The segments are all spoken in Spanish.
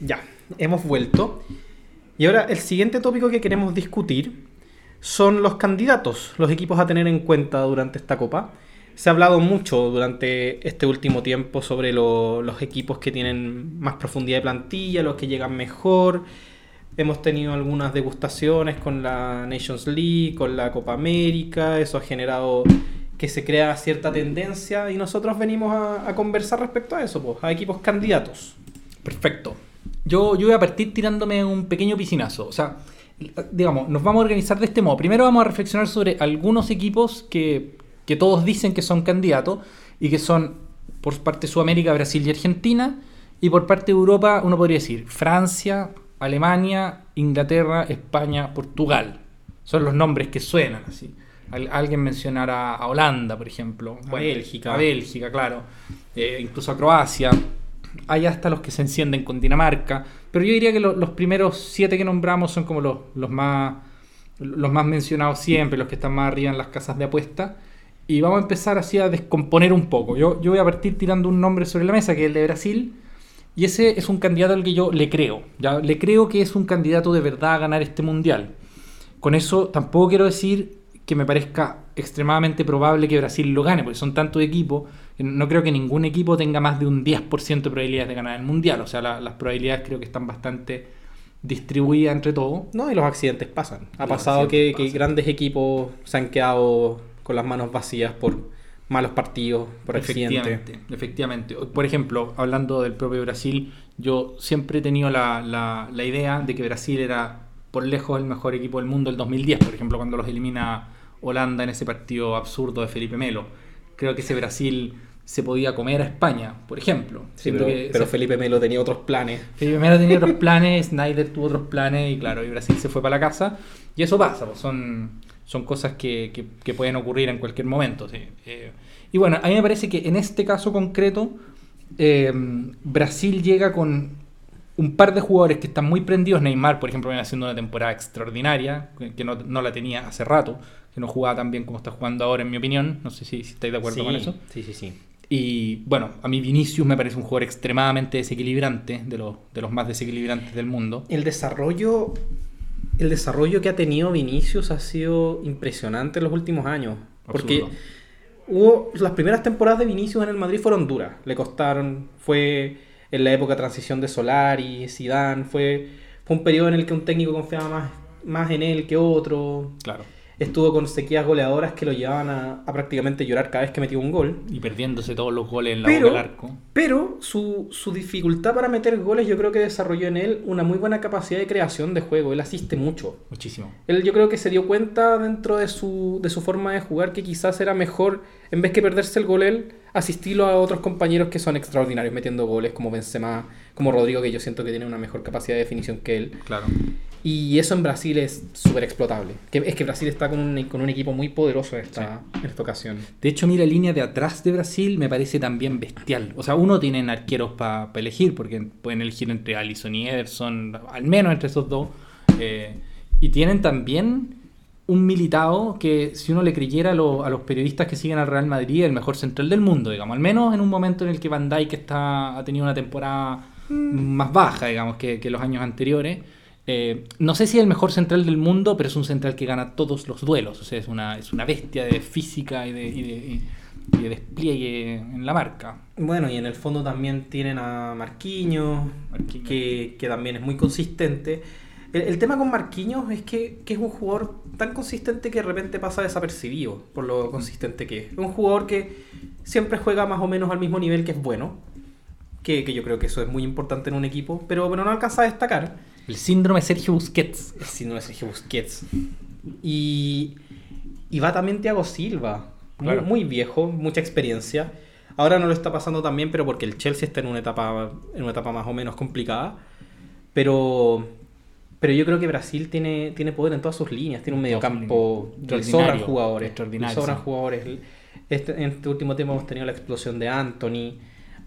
Ya, hemos vuelto. Y ahora el siguiente tópico que queremos discutir son los candidatos, los equipos a tener en cuenta durante esta copa. Se ha hablado mucho durante este último tiempo sobre lo- los equipos que tienen más profundidad de plantilla, los que llegan mejor. Hemos tenido algunas degustaciones con la Nations League, con la Copa América. Eso ha generado que se crea cierta tendencia y nosotros venimos a, a conversar respecto a eso, pues, a equipos candidatos. Perfecto. Yo, yo voy a partir tirándome un pequeño piscinazo. O sea, digamos, nos vamos a organizar de este modo. Primero vamos a reflexionar sobre algunos equipos que, que todos dicen que son candidatos y que son por parte de Sudamérica, Brasil y Argentina. Y por parte de Europa, uno podría decir Francia, Alemania, Inglaterra, España, Portugal. Son los nombres que suenan así. Al- alguien mencionará a Holanda, por ejemplo. A Bélgica. A Bélgica, claro. Eh, incluso a Croacia. Hay hasta los que se encienden con Dinamarca. Pero yo diría que lo- los primeros siete que nombramos son como los, los más los más mencionados siempre, los que están más arriba en las casas de apuesta. Y vamos a empezar así a descomponer un poco. Yo, yo voy a partir tirando un nombre sobre la mesa, que es el de Brasil. Y ese es un candidato al que yo le creo. ¿ya? Le creo que es un candidato de verdad a ganar este mundial. Con eso tampoco quiero decir que me parezca extremadamente probable que Brasil lo gane, porque son tantos equipos, no creo que ningún equipo tenga más de un 10% de probabilidades de ganar el mundial. O sea, la- las probabilidades creo que están bastante distribuidas entre todos. No, y los accidentes pasan. Ha Los pasado que, grandes equipos se han quedado con las manos vacías por malos partidos, por accidentes. Efectivamente, efectivamente. Por ejemplo, hablando del propio Brasil, yo siempre he tenido la, la- la idea de que Brasil era por lejos el mejor equipo del mundo el 2010, por ejemplo, cuando los elimina Holanda en ese partido absurdo de Felipe Melo. Creo que ese Brasil se podía comer a España, por ejemplo. Sí, pero, que pero ese- Felipe Melo tenía otros planes. Felipe Melo tenía otros planes, Snyder tuvo otros planes y claro, y Brasil se fue para la casa. Y eso pasa, pues, son, son cosas que, que- que pueden ocurrir en cualquier momento. sí. Eh, y bueno, a mí me parece que en este caso concreto, eh, Brasil llega con un par de jugadores que están muy prendidos. Neymar, por ejemplo, viene haciendo una temporada extraordinaria, que, que no, no la tenía hace rato, que no jugaba tan bien como está jugando ahora, en mi opinión. No sé si, si estáis de acuerdo sí, con eso. Sí, sí, sí. Y bueno, a mí Vinicius me parece un jugador extremadamente desequilibrante, de los, de los más desequilibrantes del mundo. El desarrollo, el desarrollo que ha tenido Vinicius ha sido impresionante en los últimos años. Porque Absurdo. hubo las primeras temporadas de Vinicius en el Madrid fueron duras. Le costaron. Fue en la época de transición de Solari, Zidane. Fue, fue un periodo en el que un técnico confiaba más, más en él que otro. Claro. Estuvo con sequías goleadoras que lo llevaban a, a prácticamente llorar cada vez que metía un gol. Y perdiéndose todos los goles en la Pero- boca del arco. Pero su, su dificultad para meter goles yo creo que desarrolló en él una muy buena capacidad de creación de juego. Él asiste mucho. Muchísimo. Él yo creo que se dio cuenta dentro de su, de su forma de jugar que quizás era mejor, en vez que perderse el gol él, asistirlo a otros compañeros que son extraordinarios metiendo goles, como Benzema, como Rodrigo, que yo siento que tiene una mejor capacidad de definición que él. Claro. Y eso en Brasil es súper explotable. Que, es que Brasil está con un, con un equipo muy poderoso en esta, en esta ocasión. De hecho, mira, la línea de atrás de Brasil me parece también bestial. O sea, uno tienen arqueros para elegir, porque pueden elegir entre Allison y Ederson, al menos entre esos dos. Eh, y tienen también un militado que, si uno le creyera a, lo- a los periodistas que siguen al Real Madrid, el mejor central del mundo, digamos. Al menos en un momento en el que Van Dijk está, ha tenido una temporada más baja, digamos, que, que los años anteriores. Eh, no sé si es el mejor central del mundo, pero es un central que gana todos los duelos. O sea, es una, es una bestia de física y de, y de- y- y de despliegue en la marca. Bueno, y en el fondo también tienen a Marquinhos, Marquinhos. que, que también es muy consistente. El, el tema con Marquinhos es que, que es un jugador tan consistente que de repente pasa desapercibido por lo consistente que es. Es un jugador que siempre juega más o menos al mismo nivel que es bueno, que, que yo creo que eso es muy importante en un equipo, pero, pero no alcanza a destacar. El síndrome Sergio Busquets. El síndrome de Sergio Busquets. Y, y va también Thiago Silva, muy, Claro. muy viejo, mucha experiencia. Ahora no lo está pasando tan bien, pero porque el Chelsea está en una etapa, en una etapa más o menos complicada. Pero, pero yo creo que Brasil tiene, tiene poder en todas sus líneas, tiene un mediocampo, sobran jugadores, extraordinario, sobran jugadores. Este, en este último tiempo hemos tenido la explosión de Anthony,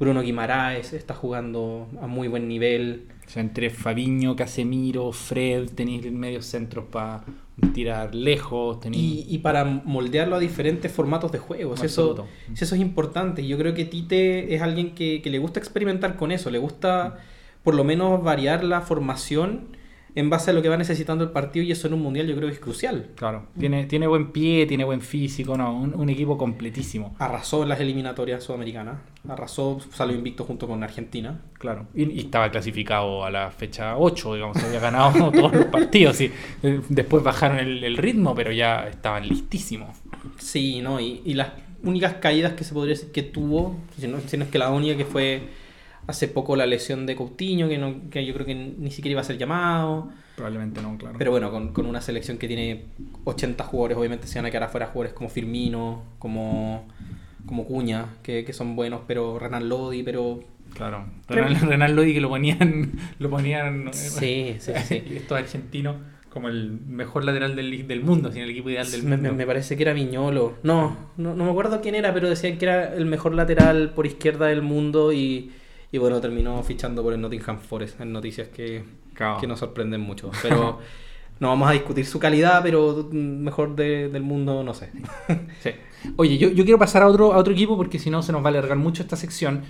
Bruno Guimaraes está jugando a muy buen nivel. O sea, entre Fabiño, Casemiro, Fred, tenéis medios centros para tirar lejos. tenéis- Y, y para moldearlo a diferentes formatos de juegos. Eso, es importante. Yo creo que Tite es alguien que, que le gusta experimentar con eso. Le gusta por lo menos variar la formación en base a lo que va necesitando el partido y eso en un mundial yo creo que es crucial. Claro, tiene, tiene buen pie, tiene buen físico, no, un, un equipo completísimo. Arrasó en las eliminatorias sudamericanas, arrasó, salió invicto junto con Argentina. Claro, y, y estaba clasificado a la fecha 8, digamos, había ganado todos los partidos. Y, después bajaron el, el ritmo, pero ya estaban listísimos. Sí, ¿no? Y, y las únicas caídas que se podría decir que tuvo, si no, si no es que la única que fue hace poco la lesión de Coutinho, que, no, que yo creo que ni siquiera iba a ser llamado. Probablemente no, claro. Pero bueno, con, con una selección que tiene 80 jugadores, obviamente se van a quedar afuera jugadores como Firmino, como, como Cuña, que, que son buenos, pero Renan Lodi, pero... Claro, Renan, Renan Lodi que lo ponían, lo ponían eh, Sí, sí, sí. estos argentinos como el mejor lateral del, del mundo, sin el equipo ideal del Me, mundo. me- me parece que era Viñolo. No, no, no me acuerdo quién era, pero decían que era el mejor lateral por izquierda del mundo y, y bueno, terminó fichando por el Nottingham Forest en noticias que, que nos sorprenden mucho. Pero no vamos a discutir su calidad, pero mejor de- del mundo, no sé. Sí. Oye, yo, yo quiero pasar a otro, a otro equipo porque si no se nos va a alargar mucho esta sección.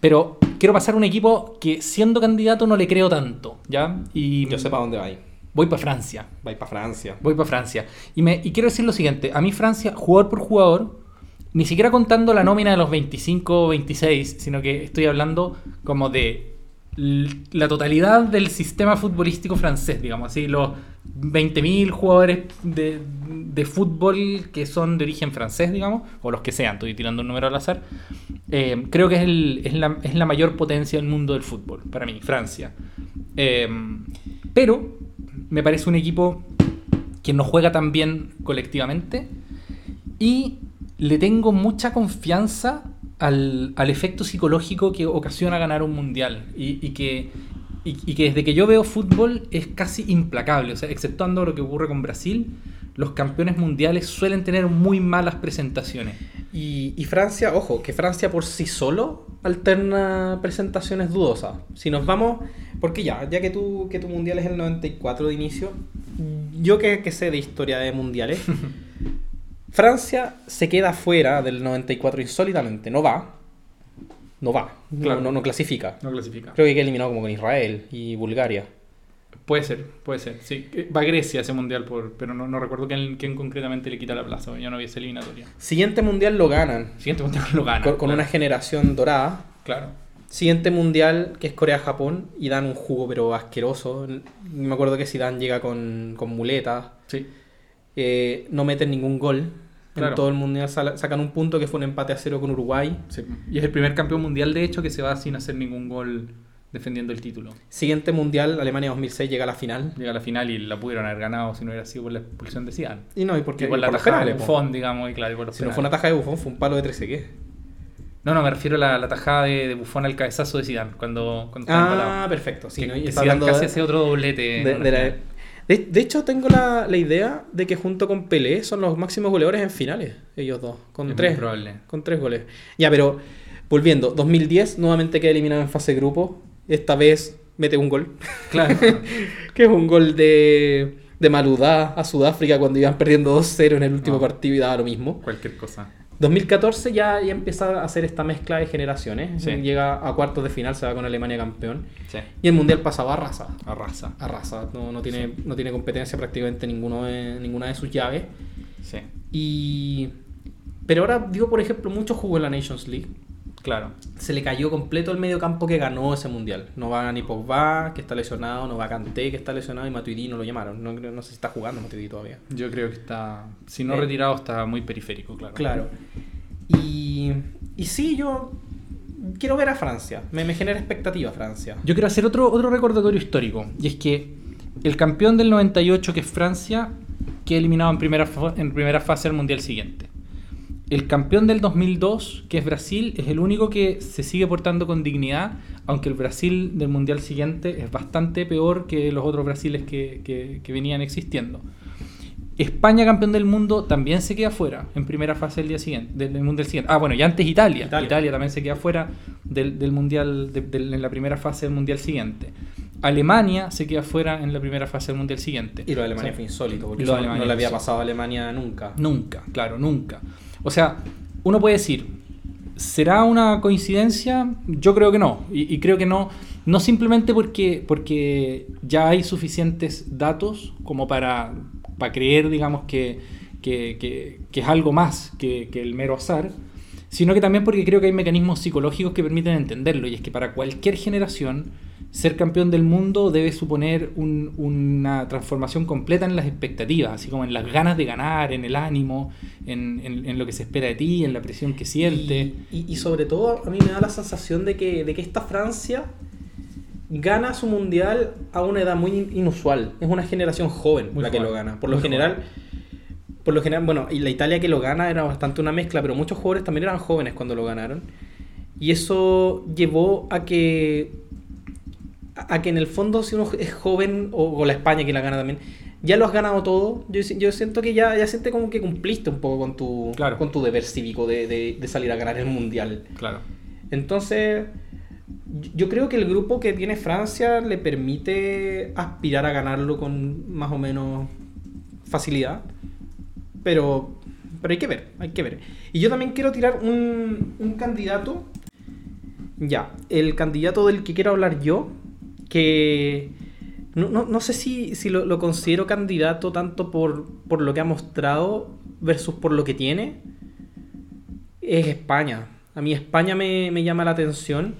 Pero quiero pasar a un equipo que siendo candidato no le creo tanto, ¿ya? Y Yo sé para dónde va ahí. voy para Francia. Va para Francia. Voy para Francia. Y, me, y quiero decir lo siguiente. A mí Francia, jugador por jugador, ni siquiera contando la nómina de los 25 o 26, sino que estoy hablando como de la totalidad del sistema futbolístico francés, digamos así, los 20.000 jugadores de, de fútbol que son de origen francés, digamos, o los que sean, estoy tirando un número al azar, eh, creo que es, el- es la, es la mayor potencia del mundo del fútbol, para mí, Francia. Eh, pero me parece un equipo que no juega tan bien colectivamente y le tengo mucha confianza al, al efecto psicológico que ocasiona ganar un mundial y, que, y que desde que yo veo fútbol es casi implacable, o sea, exceptuando lo que ocurre con Brasil, los campeones mundiales suelen tener muy malas presentaciones. Y, y Francia, ojo, que Francia por sí solo alterna presentaciones dudosas. Si nos vamos, porque ya, ya que tu, que tu mundial es el 94 de inicio, yo que, que sé de historia de mundiales, Francia se queda fuera del 94 insólitamente, no va. No va, no- Claro. no, no clasifica. No clasifica. Creo que queda eliminado como con Israel y Bulgaria. Puede ser, puede ser. Sí, Eh, va a Grecia ese mundial, por, pero no, no recuerdo quién, quién concretamente le quita la plaza. Yo no vi esa eliminatoria. Siguiente mundial lo ganan, Siguiente mundial lo gana. con, con claro. una generación dorada. Claro. Siguiente mundial, que es Corea-Japón, y dan un jugo pero asqueroso. Me acuerdo que Zidane llega con, con muletas, Sí. eh, no meten ningún gol. Claro. En todo el mundial sacan un punto que fue un empate a cero con Uruguay. sí. Y es el primer campeón mundial, de hecho, que se va sin hacer ningún gol defendiendo el título. Siguiente mundial, Alemania 2006 llega a la final. Llega a la final y la pudieron haber ganado si no hubiera sido por la expulsión de Zidane. Y no, y porque Que por la por tajada de. Buffon, digamos, y claro, y por los Si no fue una taja de Buffon, fue un palo de 13 ¿qué? No, no, me refiero a la, la tajada de, de Buffon al cabezazo de Zidane, cuando, cuando Ah, perfecto. Sí, Que- que Y Zidane hablando casi de- hace otro doblete. de, la- hecho, tengo la, la idea de que junto con Pelé son los máximos goleadores en finales, ellos dos, con Es tres. probable. Con tres goles. Ya, pero volviendo, 2010 nuevamente queda eliminado en fase grupo. Esta vez mete un gol. Claro. que es un gol de, de Maludá a Sudáfrica cuando iban perdiendo 2-0 en el último No. partido y daba lo mismo. Cualquier cosa. 2014 ya, ya empieza a hacer esta mezcla de generaciones. Sí. Llega a cuartos de final, se va con Alemania campeón. Sí. Y el mundial pasaba a raza. Arrasa. Arrasa. No, no, tiene, no tiene competencia prácticamente ninguno de- ninguna de sus llaves. Sí. Y. Pero ahora, digo, por ejemplo, mucho jugó en la Nations League. Claro. Se le cayó completo el medio campo que ganó ese mundial. No va ni Pogba, que está lesionado, no va Kanté, que está lesionado, y Matuidi no lo llamaron. No, no sé si está jugando Matuidi todavía. Yo creo que está. Si no Eh. retirado, está muy periférico, claro. Claro. Y, y sí, yo quiero ver a Francia. Me, me genera expectativa Francia. Yo quiero hacer otro, otro recordatorio histórico. Y es que el campeón del 98, que es Francia, queda eliminado en primera, en primera fase del mundial siguiente. El campeón del 2002, que es Brasil, es el único que se sigue portando con dignidad, aunque el Brasil del mundial siguiente es bastante peor que los otros Brasiles que, que- que venían existiendo. España, campeón del mundo, también se queda fuera en primera fase del día siguiente, del, mundial siguiente. Ah, bueno, y antes Italia. Italia. Italia, también se queda fuera del, del mundial, de- en la primera fase del mundial siguiente. Alemania se queda fuera en la primera fase del mundial siguiente. Y lo de Alemania O sea, fue insólito, porque lo no- le había pasado a Alemania nunca. Nunca, claro, nunca. O sea, uno puede decir, ¿será una coincidencia? Yo creo que no. Y, creo que no No simplemente porque, porque ya hay suficientes datos como para, para creer, digamos, que, que, que- que es algo más que, que el mero azar, sino que también porque creo que hay mecanismos psicológicos que permiten entenderlo. Y es que para cualquier generación, ser campeón del mundo debe suponer un- una transformación completa en las expectativas, así como en las ganas de ganar, en el ánimo, en, en- en lo que se espera de ti, en la presión que siente. Y, y- y sobre todo a mí me da la sensación de que, de que esta Francia gana su mundial a una edad muy in- inusual. Es una generación joven Muy la que lo gana. Por lo general, por lo general, bueno, y la Italia que lo gana era bastante una mezcla, pero muchos jugadores también eran jóvenes cuando lo ganaron. Y eso llevó a que a que en el fondo si uno es joven o, o la España que la gana también ya lo has ganado todo yo, yo siento que ya ya siente como que cumpliste un poco con tu Claro. con tu deber cívico de, de- de salir a ganar el mundial Claro. entonces yo creo que el grupo que tiene Francia le permite aspirar a ganarlo con más o menos facilidad pero pero hay que ver hay que ver y yo también quiero tirar un, un candidato ya, el candidato del que quiero hablar yo, que no, no- no sé si, si lo, considero candidato tanto por, por lo que ha mostrado versus por lo que tiene, es España. A mí España me, me llama la atención.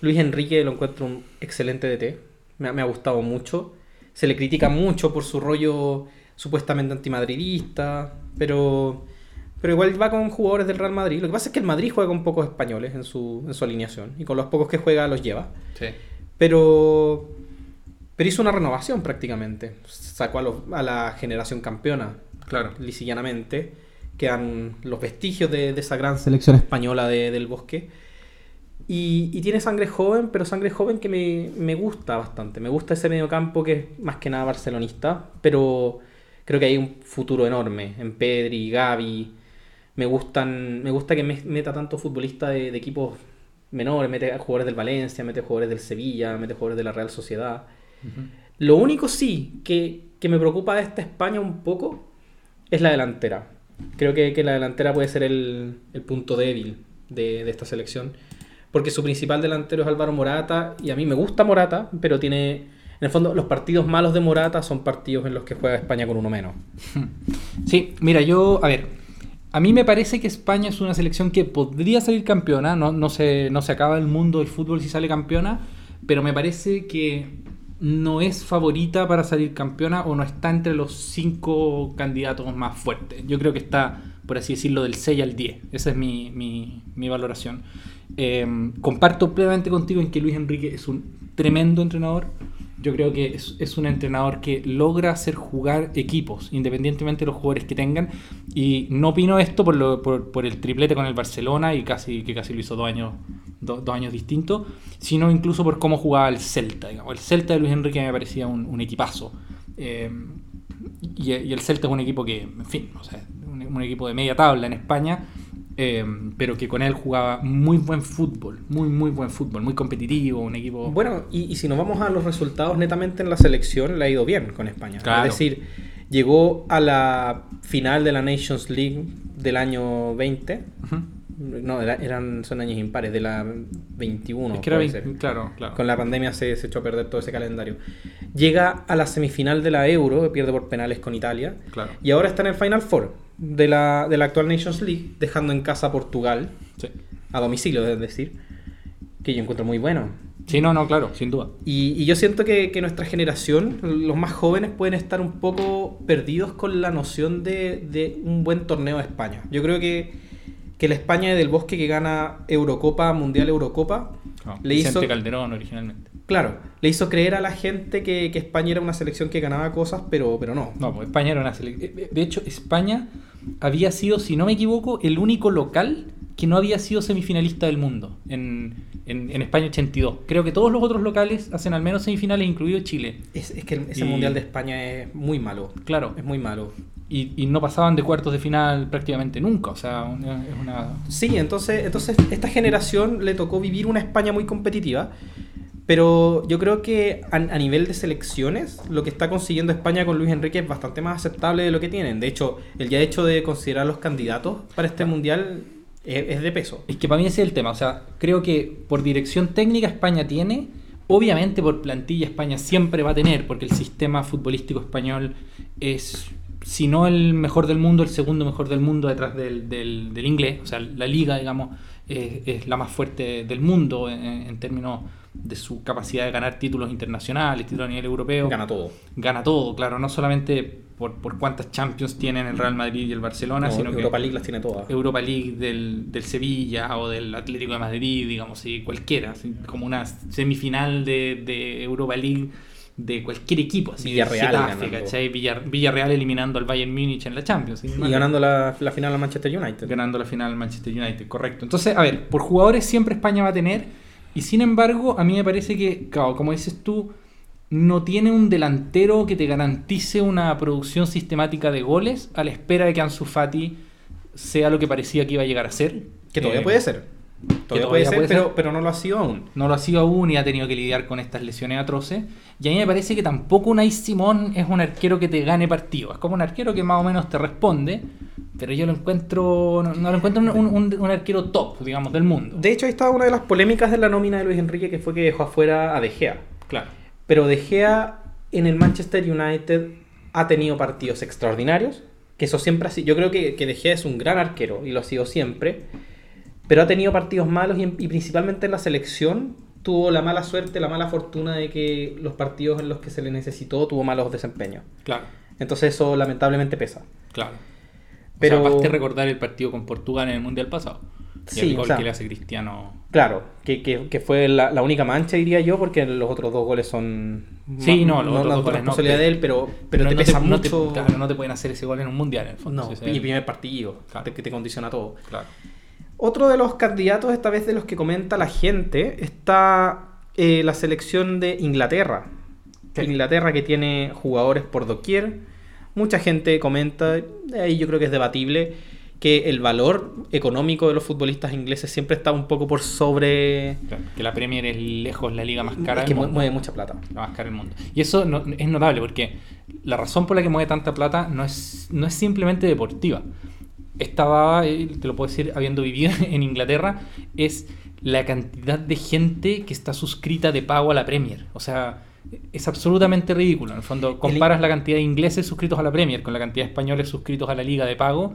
Luis Enrique lo encuentro un excelente DT. Me, me ha gustado mucho. Se le critica mucho por su rollo supuestamente antimadridista, pero, pero igual va con jugadores del Real Madrid. Lo que pasa es que el Madrid juega con pocos españoles en su, en su alineación y con los pocos que juega los lleva. Sí. Pero, pero hizo una renovación prácticamente. Sacó a, los- a la generación campeona, Claro. lisillanamente. Quedan los vestigios de, de esa gran selección española de- del bosque. Y, y tiene sangre joven, pero sangre joven que me, me gusta bastante. Me gusta ese mediocampo que es más que nada barcelonista, pero creo que hay un futuro enorme en Pedri, Gavi. Me gustan, me gusta que me- meta tanto futbolista de, de equipos menores, mete a jugadores del Valencia, mete jugadores del Sevilla, mete jugadores de la Real Sociedad. Lo único sí que, que me preocupa de esta España un poco es la delantera. Creo que, que la delantera puede ser el, el punto débil de, de esta selección. Porque su principal delantero es Álvaro Morata. Y a mí me gusta Morata, pero tiene. En el fondo, los partidos malos de Morata son partidos en los que juega España con uno menos. Sí, mira, yo, a ver, a mí me parece que España es una selección que podría salir campeona, no, no, se, no se acaba el mundo del fútbol si sale campeona, pero me parece que no es favorita para salir campeona o no está entre los cinco candidatos más fuertes. Yo creo que está, por así decirlo, del 6 al 10. Esa es mi, mi- valoración. Eh, comparto plenamente contigo en que Luis Enrique es un tremendo entrenador. Yo creo que es, un entrenador que logra hacer jugar equipos, independientemente de los jugadores que tengan. Y no opino esto por, el triplete con el Barcelona y casi que casi lo hizo dos años, do- dos años distintos, sino incluso por cómo jugaba el Celta. digamos. El Celta de Luis Enrique me parecía un, equipazo. Eh, y, el Celta es un equipo que, en fin, un equipo de media tabla en España, eh, pero que con él jugaba muy buen fútbol, muy, muy buen fútbol, muy competitivo, un equipo... Bueno, y, y si nos vamos a los resultados netamente en la selección, le ha ido bien con España. Claro. Es decir, llegó a la final de la Nations League del año 20. Ujú. No, era- eran, son años impares, de la 21. es que era puede 20 ser. claro, claro. Con la pandemia se, se echó a perder todo ese calendario. Llega a la semifinal de la Euro, que pierde por penales con Italia. Claro. Y ahora está en el Final Four de la, de la actual Nations League, dejando en casa a Portugal, Sí. a domicilio, es decir, que yo encuentro muy bueno. Sí, no, no, claro, sin duda. Y, y yo siento que, que nuestra generación, los más jóvenes, pueden estar un poco perdidos con la noción de, de un buen torneo de España. Yo creo que, que la España del Bosque que gana Eurocopa, Mundial Eurocopa, Le Vicente hizo, Calderón originalmente. claro, le hizo creer a la gente que, que España era una selección que ganaba cosas, pero, pero no. No, pues España era una selección. De hecho, España había sido, si no me equivoco, el único local que no había sido semifinalista del mundo en, en- en España 82. Creo que todos los otros locales hacen al menos semifinales, incluido Chile. Es, es que el- ese Y- Mundial de España es muy malo. Claro. Es muy malo. Y, y no pasaban de cuartos de final prácticamente nunca. O sea, una- es una. Sí, entonces, entonces esta generación le tocó vivir una España muy competitiva, pero yo creo que a, a nivel de selecciones, lo que está consiguiendo España con Luis Enrique es bastante más aceptable de lo que tienen. De hecho, el ya hecho de considerar los candidatos para este mundial es, de peso. Es que para mí ese es el tema. O sea, creo que por dirección técnica España tiene, Obviamente por plantilla España siempre va a tener, porque el sistema futbolístico español es, si no el mejor del mundo, el segundo mejor del mundo detrás del, del, del inglés. O sea, la liga, digamos, es, es la más fuerte del mundo en, en términos de su capacidad de ganar títulos internacionales, títulos a nivel europeo. Gana todo. Gana todo, claro, no solamente por, por cuántas Champions tienen el Real Madrid y el Barcelona, No, sino Europa que League las tiene todas. Europa League del, del Sevilla o del Atlético de Madrid, digamos, sí, cualquiera, así, como una semifinal de, de Europa League de cualquier equipo, así Villarreal Getafe. Villar- Villarreal eliminando al Bayern Múnich en la Champions. Y ganando la, la final al Manchester United. ganando la final Manchester United, correcto. Entonces, a ver, por jugadores siempre España va a tener, y sin embargo, a mí me parece que, claro, como dices tú, no tiene un delantero que te garantice una producción sistemática de goles a la espera de que Ansu Fati sea lo que parecía que iba a llegar a ser. Que todavía Eh, puede ser. Todavía, todavía puede ser, puede pero, ser. pero no lo ha sido aún. No lo ha sido aún y ha tenido que lidiar con estas lesiones atroces. Y a mí me parece que tampoco Unai Simón es un arquero que te gane partido. Es como un arquero que más o menos te responde, pero yo lo encuentro, no, no lo encuentro un, un- un arquero top, digamos, del mundo. De hecho, ahí estaba una de las polémicas de la nómina de Luis Enrique, que fue que dejó afuera a De Gea. Claro. Pero De Gea en el Manchester United ha tenido partidos extraordinarios, que eso siempre ha sido. Yo creo que, que De Gea es un gran arquero y lo ha sido siempre, pero ha tenido partidos malos y, en- y principalmente en la selección tuvo la mala suerte, la mala fortuna de que los partidos en los que se le necesitó tuvo malos desempeños. Claro, Entonces eso lamentablemente pesa. claro. Pero-. O sea, baste recordar el partido con Portugal en el Mundial pasado. Y Sí, el gol o sea- que le hace Cristiano. Claro, que, que- que fue la, la única mancha, diría yo, porque los otros dos goles son. Sí, no, los otros dos goles no, de él, pero, pero te no pesa no te- mucho. claro, no te pueden hacer ese gol en un Mundial, en el fondo. No, y primer partido, Claro. te- que te condiciona todo. Claro. Otro de los candidatos, esta vez de los que comenta la gente, está eh, la selección de Inglaterra. Sí. Inglaterra que tiene jugadores por doquier. Mucha gente comenta, ahí yo creo que es debatible, que el valor económico de los futbolistas ingleses siempre está un poco por sobre... Claro, Que la Premier es lejos la liga más cara es del que mu- mundo. mueve mucha plata. la más cara del mundo. Y eso no- es notable porque la razón por la que mueve tanta plata no es, no es simplemente deportiva. Estaba, eh, te lo puedo decir, habiendo vivido en Inglaterra, es la cantidad de gente que está suscrita de pago a la Premier. O sea, es absolutamente ridículo. En el fondo, comparas la cantidad de ingleses suscritos a la Premier con la cantidad de españoles suscritos a la liga de pago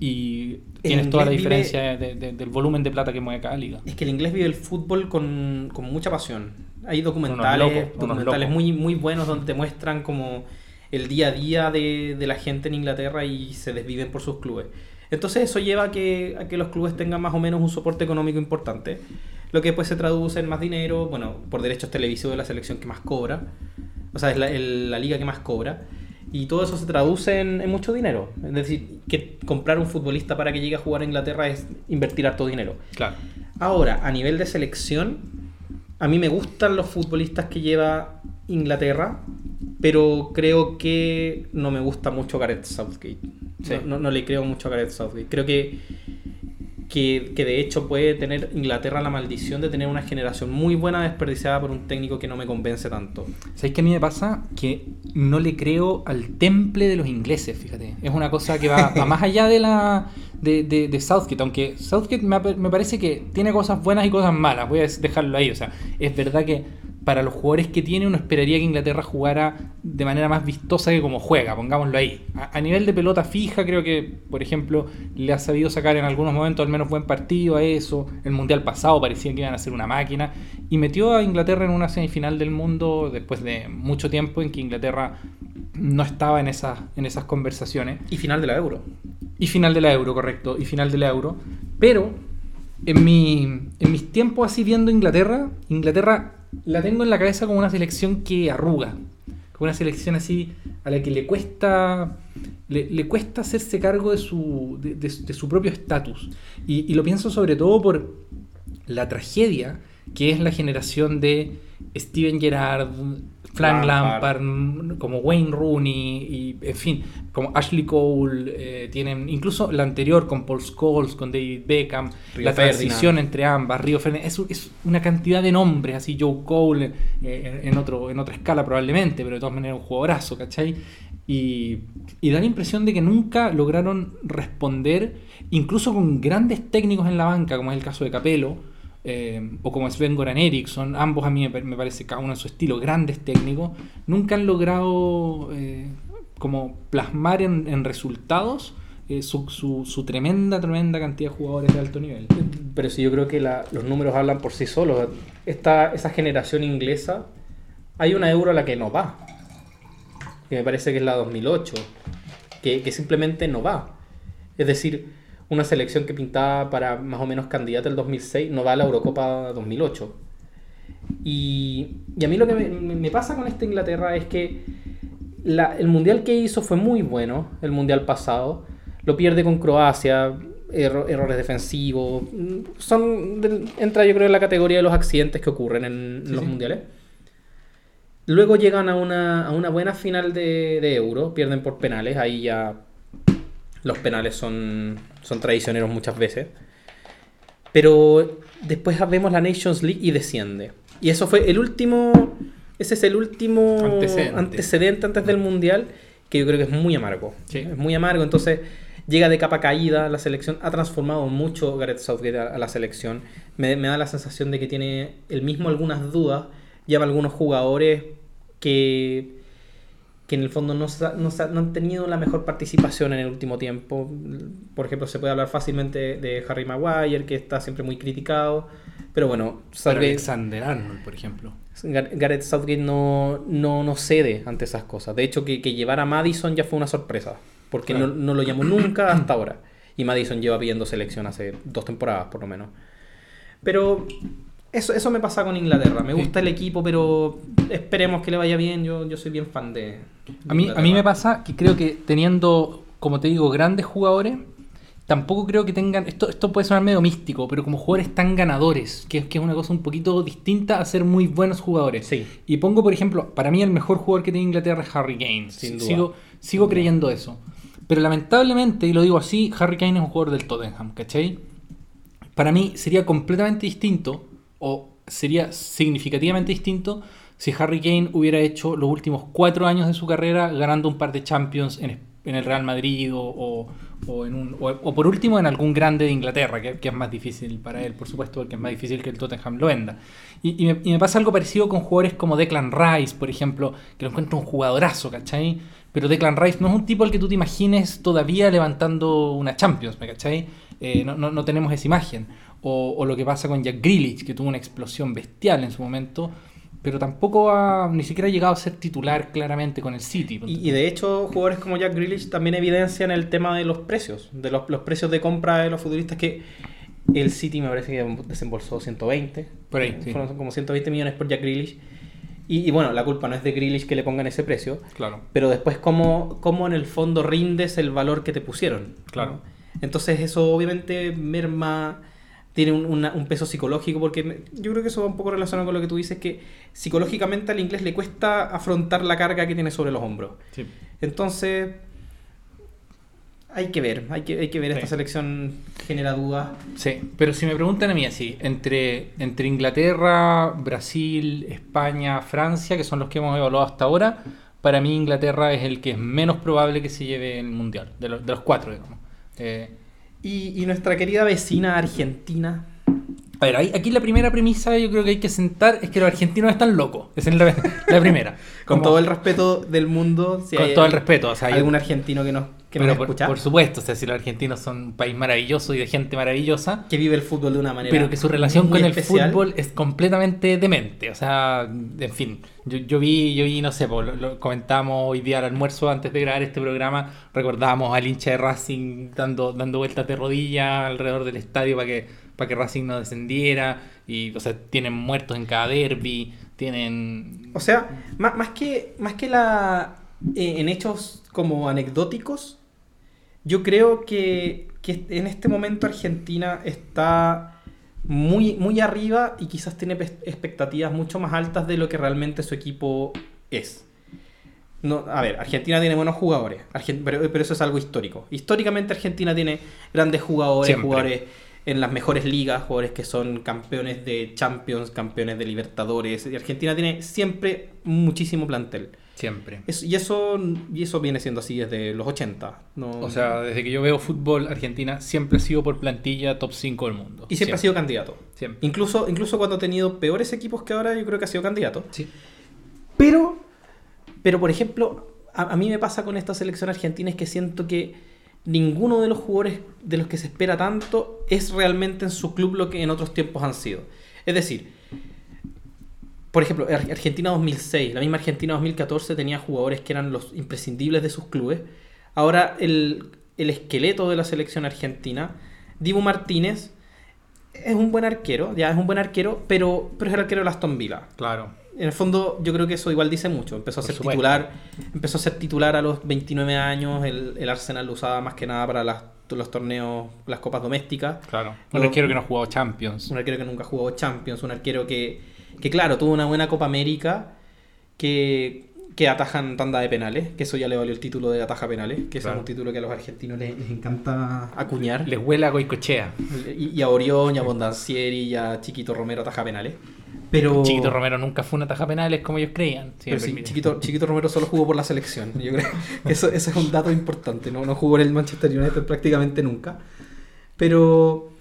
y tienes toda la vive- diferencia de- de- del volumen de plata que mueve cada liga. Es que el inglés vive el fútbol con, con mucha pasión. Hay documentales, locos, documentales muy, muy buenos donde te muestran como el día a día de, de la gente en Inglaterra y se desviven por sus clubes. Entonces eso lleva a que, a que los clubes tengan más o menos un soporte económico importante, lo que después se traduce en más dinero, bueno, por derechos televisivos de la selección que más cobra, o sea, es la, el- la liga que más cobra, y todo eso se traduce en, en mucho dinero. Es decir, que comprar un futbolista para que llegue a jugar a Inglaterra es invertir harto dinero. Claro. Ahora, a nivel de selección, a mí me gustan los futbolistas que lleva Inglaterra, pero creo que no me gusta mucho Gareth Southgate. Sí. No, no- no le creo mucho a Gareth Southgate. Creo que, que, que de hecho puede tener Inglaterra la maldición de tener una generación muy buena desperdiciada por un técnico que no me convence tanto. ¿Sabéis que a mí me pasa? Que no le creo al temple de los ingleses, fíjate. Es una cosa que va, más allá de la de, de- de Southgate, aunque Southgate me, me parece que tiene cosas buenas y cosas malas, voy a dejarlo ahí. O sea, es verdad que para los jugadores que tiene uno esperaría que Inglaterra jugara de manera más vistosa que como juega, pongámoslo ahí. A, a nivel de pelota fija, creo que, por ejemplo, le ha sabido sacar en algunos momentos al menos buen partido a eso. El Mundial pasado parecía que iban a ser una máquina. Y metió a Inglaterra en una semifinal del mundo después de mucho tiempo en que Inglaterra no estaba en esas, en esas conversaciones. Y final de la Euro. Y final de la Euro, correcto. Y final de la Euro. Pero en, mi, en mis tiempos así viendo Inglaterra, Inglaterra la tengo en la cabeza como una selección que arruga. Como una selección así a la que le cuesta, le, le cuesta hacerse cargo de su, de, su propio estatus. Y, y lo pienso sobre todo por la tragedia que es la generación de Steven Gerrard, Frank Lampard. Lampard, como Wayne Rooney, y en fin, como Ashley Cole, eh, tienen incluso la anterior con Paul Scholes, con David Beckham, Río la Ferdinand. transición entre ambas, Río Ferdinand, es, es una cantidad de nombres, así Joe Cole eh, en, otro, en otra escala probablemente, pero de todas maneras un jugadorazo, ¿cachai? Y, y da la impresión de que nunca lograron responder, incluso con grandes técnicos en la banca, como es el caso de Capello, eh, o como Sven Goran Eriksson, ambos a mí me, parece cada uno en su estilo, grandes técnicos, nunca han logrado eh, como plasmar en, resultados eh, su, su, tremenda, tremenda cantidad de jugadores de alto nivel. Pero si yo creo que los números hablan por sí solos. Esta, esa generación inglesa, hay una euro a la que no va, que me parece que es la 2008, que, que simplemente no va. Es decir, una selección que pintaba para más o menos candidata el 2006 no va a la Eurocopa 2008. Y, y a mí lo que me, pasa con esta Inglaterra es que el mundial que hizo fue muy bueno, el mundial pasado. Lo pierde con Croacia, errores defensivos. Son, entra yo creo en la categoría de los accidentes que ocurren en, los mundiales. Luego llegan a una, a una buena final de, de Euro, pierden por penales, ahí ya los penales son, son traicioneros muchas veces. Pero después vemos la Nations League y desciende. Y eso fue el último. Ese es el último antecedente, antes del Mundial que yo creo que es muy amargo. Es muy amargo. Entonces llega de capa caída. La selección ha transformado mucho Gareth Southgate a, la selección. Me, me, da la sensación de que tiene el mismo algunas dudas. Lleva algunos jugadores que que en el fondo no, no, no, han tenido la mejor participación en el último tiempo. Por ejemplo, se puede hablar fácilmente de Harry Maguire, que está siempre muy criticado. Pero bueno, Alexander Arnold, por ejemplo. Gareth Southgate no, no, no cede ante esas cosas. De hecho, que, que llevar a Madison ya fue una sorpresa, porque no, no lo llamó nunca hasta ahora. Y Madison lleva pidiendo selección hace dos temporadas, por lo menos. Pero eso, eso me pasa con Inglaterra. Me gusta el equipo, pero esperemos que le vaya bien. Yo, yo soy bien fan de. a, mí, a mí me pasa que creo que teniendo, como te digo, grandes jugadores, tampoco creo que tengan. Esto, esto puede sonar medio místico, pero como jugadores tan ganadores, que, que es una cosa un poquito distinta a ser muy buenos jugadores. Sí. Y pongo, por ejemplo, para mí el mejor jugador que tiene Inglaterra es Harry Kane. Sigo, sigo creyendo eso. Pero lamentablemente, y lo digo así, Harry Kane es un jugador del Tottenham, ¿cachai? Para mí sería completamente distinto o sería significativamente distinto si Harry Kane hubiera hecho los últimos cuatro años de su carrera ganando un par de Champions en, el Real Madrid o, en un, o, por último en algún grande de Inglaterra, que, es más difícil para él, por supuesto, porque es más difícil que el Tottenham lo venda. Y, me, pasa algo parecido con jugadores como Declan Rice, por ejemplo, que lo encuentro un jugadorazo, ¿cachai? Pero Declan Rice no es un tipo al que tú te imagines todavía levantando una Champions, ¿me cachai? Eh, no, no, no tenemos esa imagen. O, lo que pasa con Jack Grealish, que tuvo una explosión bestial en su momento, pero tampoco ha ni siquiera ha llegado a ser titular claramente con el City. Y, de hecho, jugadores como Jack Grealish también evidencian el tema de los precios, de los, precios de compra de los futbolistas que el City me parece que desembolsó 120. Por ahí, Fueron como 120 millones por Jack Grealish. Y, bueno, la culpa no es de Grealish que le pongan ese precio. Claro. Pero después, ¿cómo, cómo en el fondo rindes el valor que te pusieron? Claro. Entonces, eso obviamente merma tiene un, peso psicológico, porque yo creo que eso va un poco relacionado con lo que tú dices, que psicológicamente al inglés le cuesta afrontar la carga que tiene sobre los hombros. Entonces, hay que ver, hay que, hay que ver, esta selección genera dudas. Sí, pero si me preguntan a mí así, entre, entre Inglaterra, Brasil, España, Francia, que son los que hemos evaluado hasta ahora, para mí Inglaterra es el que es menos probable que se lleve el Mundial, de, los, de los cuatro, digamos. Eh, y, nuestra querida vecina Argentina. A ver, aquí la primera premisa yo creo que hay que sentar es que los argentinos están locos. Esa es la, primera. Con todo el respeto del mundo. con todo el respeto. O sea, hay algún argentino que nos, que por, por, supuesto, o sea, si los argentinos son un país maravilloso y de gente maravillosa. Que vive el fútbol de una manera. Pero que su relación con el fútbol es completamente demente. O sea, en fin. Yo, yo vi, yo vi, no sé, lo, comentamos hoy día al almuerzo antes de grabar este programa. Recordábamos al hincha de Racing dando, dando vueltas de rodillas alrededor del estadio para que, para que Racing no descendiera. Y, o sea, tienen muertos en cada derby. Tienen. O sea, más, más que, más que la. Eh, en hechos como anecdóticos, yo creo que, en este momento Argentina está muy, muy arriba y quizás tiene expectativas mucho más altas de lo que realmente su equipo es. No, a ver, Argentina tiene buenos jugadores, pero, eso es algo histórico. Históricamente Argentina tiene grandes jugadores, jugadores en las mejores ligas, jugadores que son campeones de Champions, campeones de Libertadores. Argentina tiene siempre muchísimo plantel. Siempre. Es- y, eso, y eso viene siendo así desde los 80. ¿no? O sea, desde que yo veo fútbol, Argentina siempre ha sido por plantilla top 5 del mundo. y siempre ha sido candidato. Siempre. Incluso, incluso cuando ha tenido peores equipos que ahora, yo creo que ha sido candidato. Sí. Pero, pero por ejemplo, a, a mí me pasa con esta selección argentina es que siento que ninguno de los jugadores de los que se espera tanto es realmente en su club lo que en otros tiempos han sido. Es decir, por ejemplo, Ar- Argentina 2006, la misma Argentina 2014 tenía jugadores que eran los imprescindibles de sus clubes. Ahora el, el esqueleto de la selección argentina, Dibu Martínez, es un buen arquero, ya es un buen arquero, pero, pero es el arquero de Aston Villa. Claro. En el fondo, yo creo que eso igual dice mucho. Empezó a Por ser supuesto. titular, empezó a ser titular a los 29 años. El, el Arsenal lo usaba más que nada para las- los torneos, las copas domésticas. Claro. Un arquero que no ha jugado Champions. Un arquero que nunca jugó Champions, un arquero que, que claro, tuvo una buena Copa América, que, que atajan tanda de penales, que eso ya le valió el título de ataja penales, que Claro. es un título que a los argentinos les, les encanta acuñar. Les huele a Goicochea. Y, y a Orión, y a Bondancieri, y a Chiquito Romero ataja penales. Pero... Chiquito Romero nunca fue una taja penales como ellos creían. si me Pero sí, permite. Chiquito, Chiquito Romero solo jugó por la selección. Yo creo que eso, eso es un dato importante. ¿no? no jugó en el Manchester United prácticamente nunca. Pero,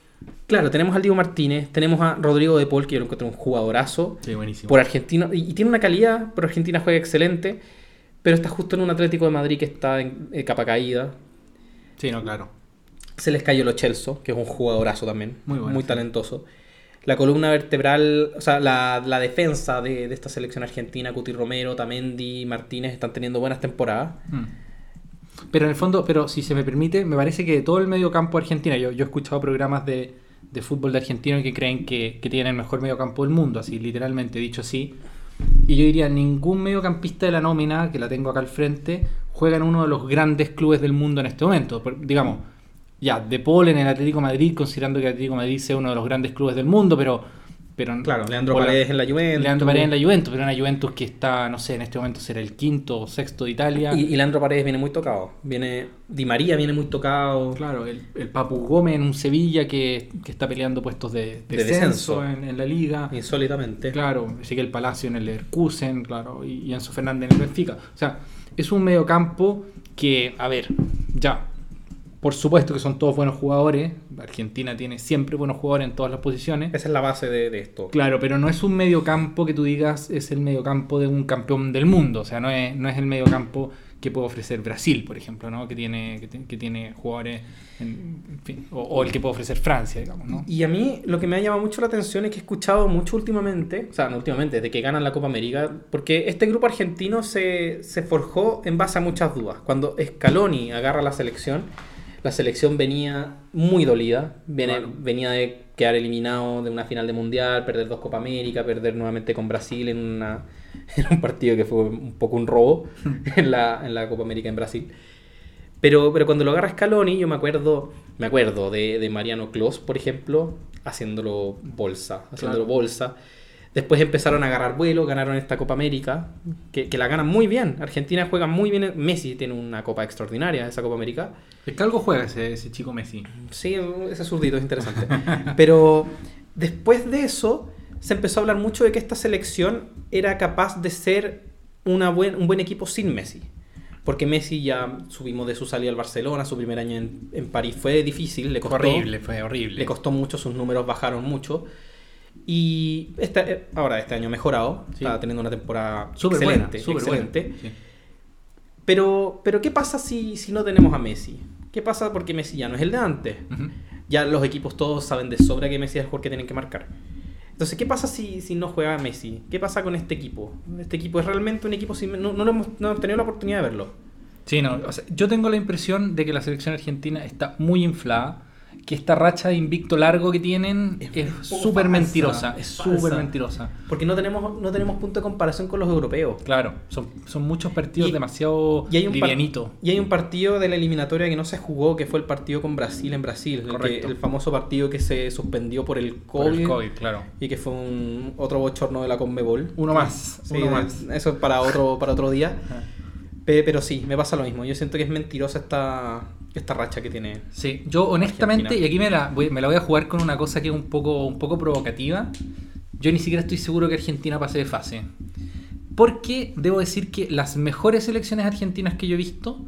claro, tenemos al Diego Martínez, tenemos a Rodrigo de Paul, que yo lo encuentro un jugadorazo. Sí, buenísimo. Por Argentina, y, y tiene una calidad, pero Argentina juega excelente. Pero está justo en un Atlético de Madrid que está en eh, capa caída. Sí, no, claro. Se les cayó Lo Celso, que es un jugadorazo también. Muy bueno, sí. talentoso. La columna vertebral, o sea, la, la defensa de, de esta selección argentina, Cuti Romero, Tamendi, Martínez, están teniendo buenas temporadas. Mm. Pero en el fondo, pero si se me permite, me parece que todo el medio campo de Argentina, yo, yo he escuchado programas de, de fútbol de argentino que creen que, que tienen el mejor medio campo del mundo, así literalmente dicho así. Y yo diría, ningún mediocampista de la nómina, que la tengo acá al frente, juega en uno de los grandes clubes del mundo en este momento. Digamos, ya, De Paul en el Atlético Madrid, considerando que el Atlético Madrid sea uno de los grandes clubes del mundo, pero... pero Claro, Leandro la- Paredes en la Juventus. Leandro Paredes en la Juventus, pero una Juventus que está, no sé, en este momento será el quinto o sexto de Italia. Y, y Leandro Paredes viene muy tocado. Viene, Di María viene muy tocado. Claro, el, el Papu Gómez en un Sevilla que, que está peleando puestos de, de De descenso, descenso. En, en la liga. Insólitamente. Claro, sigue el Palacio en el Leverkusen, claro, y, y Enzo Fernández en el Benfica. O sea, es un mediocampo que, a ver, ya, por supuesto que son todos buenos jugadores. Argentina tiene siempre buenos jugadores en todas las posiciones. Esa es la base de, de esto. Claro, pero no es un mediocampo que tú digas es el mediocampo de un campeón del mundo. O sea, no es, no es el mediocampo que puede ofrecer Brasil, por ejemplo, ¿no? Que tiene, que, que tiene jugadores, en, en fin, o, o el que puede ofrecer Francia, digamos, ¿no? Y a mí lo que me ha llamado mucho la atención es que he escuchado mucho últimamente, o sea, no últimamente, desde que ganan la Copa América, porque este grupo argentino se, se forjó en base a muchas dudas. Cuando Scaloni agarra la selección, la selección venía muy dolida, viene- venía de quedar eliminado de una final de Mundial, perder dos Copa América, perder nuevamente con Brasil en, una, en un partido que fue un poco un robo en la, en la Copa América en Brasil. Pero, pero cuando lo agarra Scaloni, yo me acuerdo, me acuerdo de, de Mariano Clos, por ejemplo, haciéndolo bolsa, haciéndolo Claro. bolsa. Después empezaron a agarrar vuelo, ganaron esta Copa América, que, que la ganan muy bien. Argentina juega muy bien. Messi tiene una copa extraordinaria, esa Copa América. Es que algo juega ese, ese chico Messi. Sí, ese zurdito es interesante. Pero después de eso, se empezó a hablar mucho de que esta selección era capaz de ser una buen, un buen equipo sin Messi. Porque Messi ya subimos de su salida al Barcelona, su primer año en, en París fue difícil, le costó, horrible, fue horrible. le costó mucho, sus números bajaron mucho. Y eh, ahora este año mejorado, Sí. está teniendo una temporada buena, excelente. buena. excelente. Sí. Pero, pero ¿qué pasa si, si no tenemos a Messi? ¿Qué pasa porque Messi ya no es el de antes? Ya los equipos todos saben de sobra que Messi es el jugador que tienen que marcar. Entonces, ¿qué pasa si, si no juega Messi? ¿Qué pasa con este equipo? Este equipo es realmente un equipo sin... No, no, hemos, no hemos tenido la oportunidad de verlo. Sí, no, o sea, yo tengo la impresión de que la selección argentina está muy inflada, que esta racha de invicto largo que tienen Es súper mentirosa, es súper mentirosa. Porque no tenemos, no tenemos punto de comparación con los europeos. Claro, son, son muchos partidos Y- demasiado Y hay, un livianitos. y hay un partido de la eliminatoria que no se jugó, que fue el partido con Brasil en Brasil. El, que- Correcto. el famoso partido que se suspendió por el Por COVID. el COVID, claro. Y que fue un, otro bochorno de la Conmebol. Uno más, Sí, uno más. Eso es para otro, para otro día. Pe- Pero sí, me pasa lo mismo. Yo siento que es mentirosa esta, esta racha que tiene. Sí, yo honestamente, Argentina. y aquí me la, voy, me la voy a jugar con una cosa que es un poco, un poco provocativa. Yo ni siquiera estoy seguro que Argentina pase de fase. Porque debo decir que las mejores selecciones argentinas que yo he visto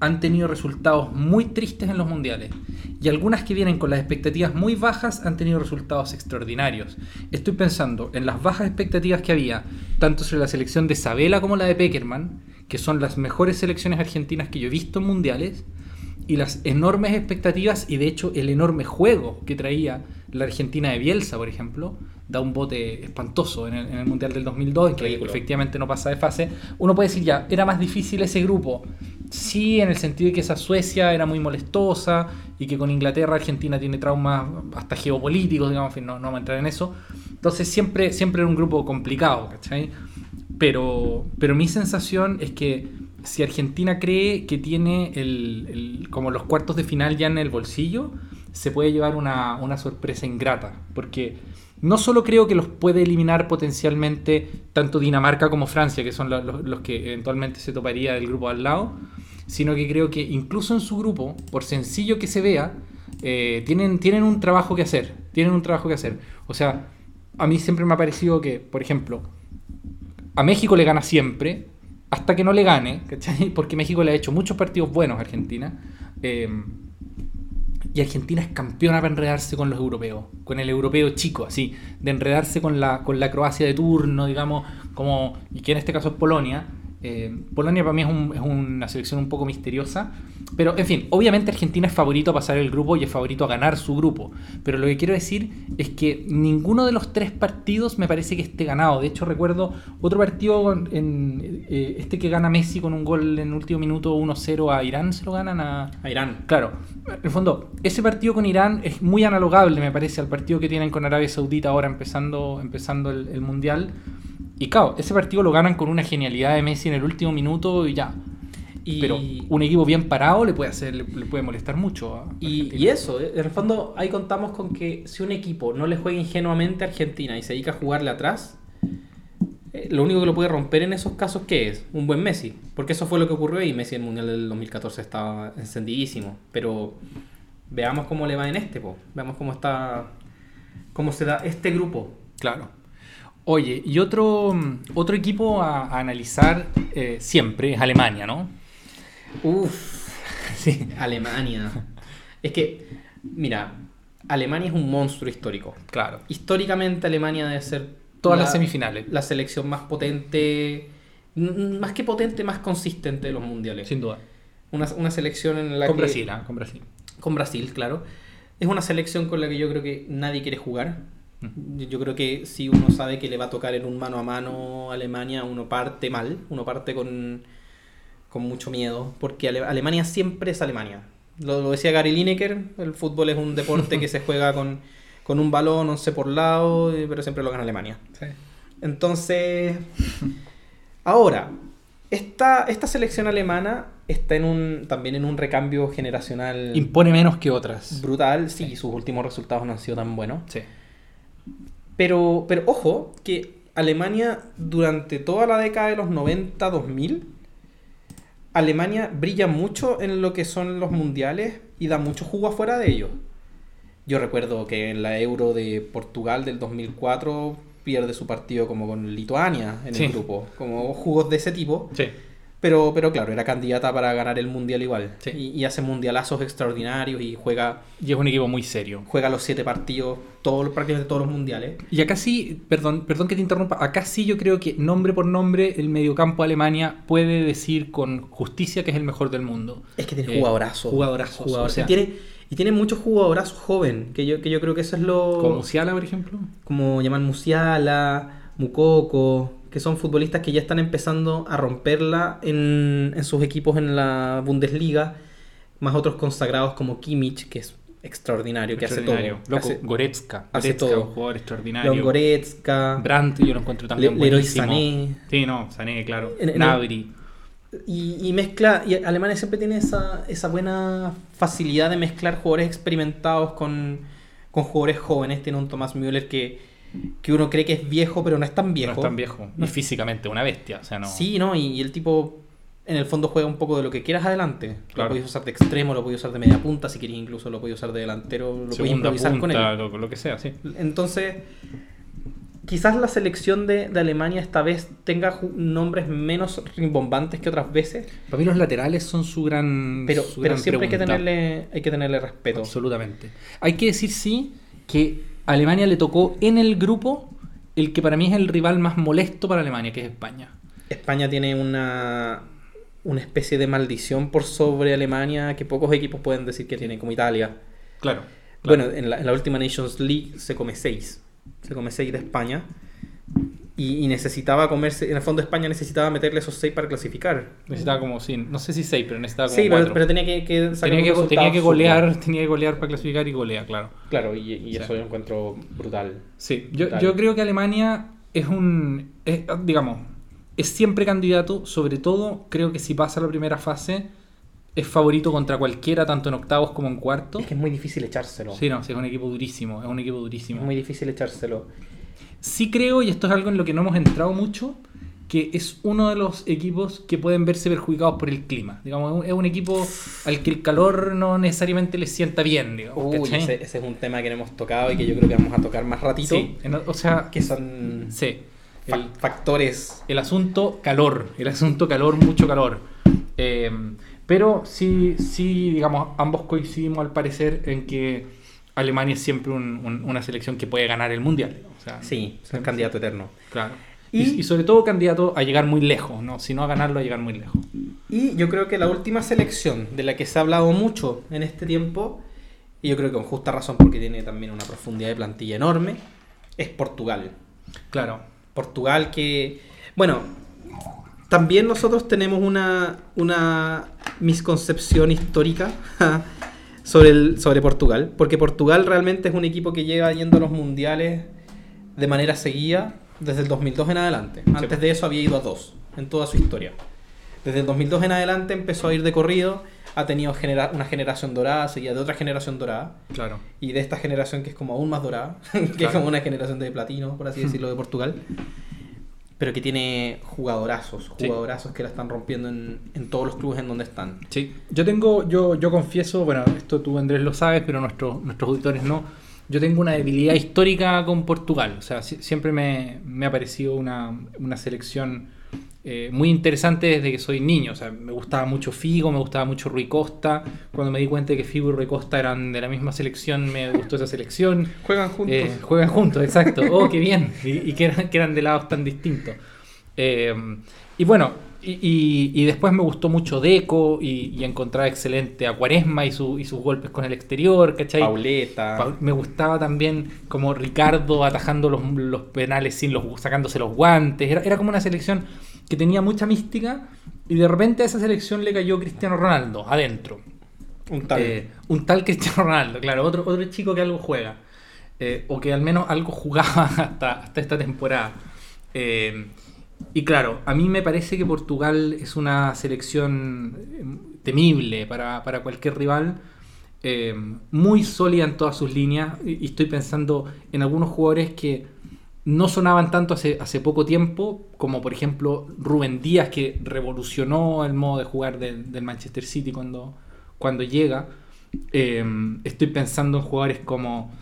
han tenido resultados muy tristes en los mundiales. Y algunas que vienen con las expectativas muy bajas han tenido resultados extraordinarios. Estoy pensando en las bajas expectativas que había, tanto sobre la selección de Sabela como la de Peckerman, que son las mejores selecciones argentinas que yo he visto en mundiales, y las enormes expectativas y de hecho el enorme juego que traía la Argentina de Bielsa, por ejemplo, da un bote espantoso en el, en el Mundial del 2002, en que efectivamente no pasa de fase. Uno puede decir ya, era más difícil ese grupo. Sí, en el sentido de que esa Suecia era muy molestosa y que con Inglaterra Argentina tiene traumas hasta geopolíticos, digamos, en fin, no, no vamos a entrar en eso. Entonces siempre, siempre era un grupo complicado, ¿cachai? Pero, pero mi sensación es que si Argentina cree que tiene el, el- como los cuartos de final ya en el bolsillo, se puede llevar una, una sorpresa ingrata. Porque no solo creo que los puede eliminar potencialmente tanto Dinamarca como Francia, que son lo- lo- los que eventualmente se toparía del grupo al lado, sino que creo que incluso en su grupo, por sencillo que se vea, eh, tienen, tienen un trabajo que hacer. Tienen un trabajo que hacer. O sea, a mí siempre me ha parecido que, por ejemplo, a México le gana siempre, hasta que no le gane, ¿cachai? Porque México le ha hecho muchos partidos buenos a Argentina. eh, y Argentina es campeona para enredarse con los europeos, con el europeo chico, así, de enredarse con la, con la Croacia de turno, digamos, como, y que en este caso es Polonia. Eh, Polonia para mí es, un- es una selección un poco misteriosa, pero en fin, obviamente Argentina es favorito a pasar el grupo y es favorito a ganar su grupo, pero lo que quiero decir es que ninguno de los tres partidos me parece que esté ganado. De hecho, recuerdo otro partido, en, eh, este que gana Messi con un gol en último minuto 1-0 a Irán, se lo ganan a... A Irán. Claro, en el fondo, ese partido con Irán es muy analogable, me parece, al partido que tienen con Arabia Saudita ahora empezando, empezando el, el Mundial. Y claro, ese partido lo ganan con una genialidad de Messi en el último minuto y ya. Y, Pero un equipo bien parado le puede hacer, le, le puede molestar mucho a y, Argentina. y eso, eh, en el fondo ahí contamos con que si un equipo no le juega ingenuamente a Argentina y se dedica a jugarle atrás, eh, lo único que lo puede romper en esos casos, ¿qué es? Un buen Messi. Porque eso fue lo que ocurrió y Messi en el Mundial del 2014 estaba encendidísimo. Pero veamos cómo le va en este, po. veamos cómo está, cómo se da este grupo. Claro. Oye, y otro, otro equipo a, a analizar eh, siempre es Alemania, ¿no? Uf, Sí. Alemania. Es que, mira, Alemania es un monstruo histórico. Claro. Históricamente Alemania debe ser Todas la- las semifinales. la selección más potente, más que potente, más consistente de los mundiales. Sin duda. Una, una selección en la Con que... Brasil, ¿ah? Con Brasil. Con Brasil, claro. Es una selección con la que yo creo que nadie quiere jugar. Yo creo que si uno sabe que le va a tocar en un mano a mano a Alemania, uno parte mal, uno parte con, con mucho miedo, porque Ale- Alemania siempre es Alemania. Lo, lo decía Gary Lineker, el fútbol es un deporte que se juega con, con un balón, 11 por lado, eh, pero siempre lo gana Alemania. Entonces, ahora, esta, esta selección alemana está en un, también en un recambio generacional Impone menos que otras. brutal. Sí, sus últimos resultados no han sido tan buenos. Sí. Pero, pero ojo, que Alemania durante toda la década de los 90-2000, Alemania brilla mucho en lo que son los mundiales y da mucho jugo afuera de ellos. Yo recuerdo que en la Euro de Portugal del 2004 pierde su partido como con Lituania en Sí. el grupo, como jugos de ese tipo. Sí. Pero, pero claro, era candidata para ganar el mundial igual. Sí. Y, y hace mundialazos extraordinarios y juega, Y es un equipo muy serio. juega los siete partidos, todos, prácticamente todos los mundiales. Y acá sí, perdón, perdón que te interrumpa, acá sí yo creo que nombre por nombre el mediocampo de Alemania puede decir con justicia que es el mejor del mundo. Es que tiene Eh, jugadorazos. jugadorazos, Jugador- o sea- y, tiene, y tiene muchos jugadorazos joven, que yo, que yo creo que eso es lo... Como Musiala, por ejemplo. como llaman Musiala, Mukoko, que son futbolistas que ya están empezando a romperla en, en sus equipos en la Bundesliga, más otros consagrados como Kimmich, que es extraordinario, que hace todo. Loco, hace- Goretzka. hace Goretzka, todo. un jugador extraordinario. Leon Goretzka. Brandt, yo lo encuentro también Le- Leroy buenísimo. Sané. Sí, no, Sané, claro. En-. Y, y mezcla, y Alemania siempre tiene esa, esa buena facilidad de mezclar jugadores experimentados con, con jugadores jóvenes. Tiene un Thomas Müller que, que uno cree que es viejo, pero no es tan viejo. No es tan viejo. No Y físicamente una bestia. O sea, no. Sí, ¿no? Y, y el tipo en el fondo juega un poco de lo que quieras adelante. Claro. Lo podéis usar de extremo, lo podéis usar de media punta, si queréis incluso lo podéis usar de delantero, lo Segunda improvisar con él. lo, lo que sea, sí. Entonces, quizás la selección de, de Alemania esta vez tenga nombres menos rimbombantes que otras veces, Para mí los laterales son su gran pero, su pero gran siempre hay que, tenerle, hay que tenerle respeto. Absolutamente. Hay que decir sí que a Alemania le tocó en el grupo el que para mí es el rival más molesto para Alemania, que es España. España tiene una, una especie de maldición por sobre Alemania que pocos equipos pueden decir que tiene, como Italia. Claro. Bueno, en la, en la última Nations League se come 6. Se come 6 de España. Y, y necesitaba comerse. En el fondo, España necesitaba meterle esos 6 para clasificar. necesitaba como sí, no sé si 6, pero necesitaba como Sí, pero, pero tenía que, que sacar tenía, que, tenía que golear, tenía que golear para clasificar y golea, claro. Claro, y, y eso yo encuentro brutal. Sí, yo, Brutal. yo creo que Alemania es un, es, digamos, es siempre candidato, sobre todo creo que si pasa la primera fase es favorito contra cualquiera, tanto en octavos como en cuartos. Es que es muy difícil echárselo. Sí, no, sí, es un equipo durísimo, es un equipo durísimo. Es muy difícil echárselo. Sí creo, y esto es algo en lo que no hemos entrado mucho, que es uno de los equipos que pueden verse perjudicados por el clima. Digamos, es un- equipo al que el calor no necesariamente le sienta bien, digamos. Uy, ese, ese es un tema que no hemos tocado y que yo creo que vamos a tocar más ratito. Sí, en- o sea, Que son sí. fa- El, factores. el asunto calor, el asunto calor, mucho calor. Eh, pero sí, sí, digamos, ambos coincidimos al parecer en que Alemania es siempre un- un- una selección que puede ganar el mundial. Sea, Sí, es un candidato eterno. Claro. Y- Y, y sobre todo candidato a llegar muy lejos, ¿no? Si no a ganarlo, a llegar muy lejos. Y yo creo que la última selección de la que se ha hablado mucho en este tiempo, y yo creo que con justa razón porque tiene también una profundidad de plantilla enorme, es Portugal. Claro. Portugal que, bueno, también nosotros tenemos una, una misconcepción histórica sobre, el, sobre Portugal, porque Portugal realmente es un equipo que lleva yendo a los mundiales de manera seguida desde el 2002 en adelante. Antes de eso había ido a dos en toda su historia. Desde el 2002 en adelante empezó a ir de corrido, ha tenido genera- una generación dorada, seguida de otra generación dorada, Claro. y de esta generación que es como aún más dorada, que es Claro. como una generación de platino, por así decirlo, de Portugal, pero que tiene jugadorazos, Sí. jugadorazos que la están rompiendo en, en todos los clubes en donde están. Sí. Yo tengo, yo, yo confieso, bueno, esto tú Andrés lo sabes, pero nuestros nuestros auditores no. Yo tengo una debilidad histórica con Portugal. O sea, si- siempre me, me ha parecido una, una selección eh, muy interesante desde que soy niño. O sea, me gustaba mucho Figo, me gustaba mucho Rui Costa. Cuando me di cuenta de que Figo y Rui Costa eran de la misma selección, me gustó esa selección. Juegan juntos. Eh, juegan juntos, exacto. Oh, qué bien. Y, y que, eran, que eran de lados tan distintos. Eh, y bueno, y, y- y después me gustó mucho Deco y, y encontraba excelente a Cuaresma y, su- y sus golpes con el exterior, ¿cachai? Pauleta. Paul- me gustaba también como Ricardo atajando los, los penales sin los sacándose los guantes. Era, era como una selección que tenía mucha mística y de repente a esa selección le cayó Cristiano Ronaldo adentro. un tal. Eh, un tal Cristiano Ronaldo, claro, otro, otro chico que algo juega. Eh, o que al menos algo jugaba hasta, hasta esta temporada. Eh, y claro, a mí me parece que Portugal es una selección eh, temible para, para cualquier rival. eh, muy sólida en todas sus líneas. Y, estoy pensando en algunos jugadores que no sonaban tanto hace, hace poco tiempo, como por ejemplo Rubén Díaz, que revolucionó el modo de jugar del, del Manchester City cuando, cuando llega. Eh, estoy pensando en jugadores como,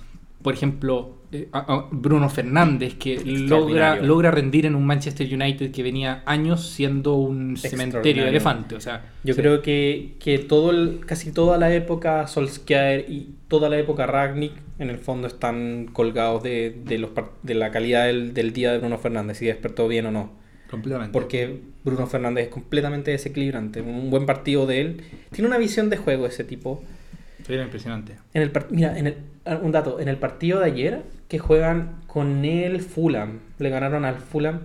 por ejemplo, eh, a- a Bruno Fernández, que logra, logra rendir en un Manchester United que venía años siendo un cementerio de elefantes. O sea, Yo sí. creo que, que todo el- casi toda la época Solskjaer y toda la época Ragnick en el fondo están colgados de, de los, par- de la calidad del, del día de Bruno Fernández, si despertó bien o no. completamente. Porque Bruno Fernández es completamente desequilibrante. Un buen partido de él. Tiene una visión de juego ese tipo. Era impresionante. En el mira, en el, un dato. En el partido de ayer que juegan con el Fulham, le ganaron al Fulham,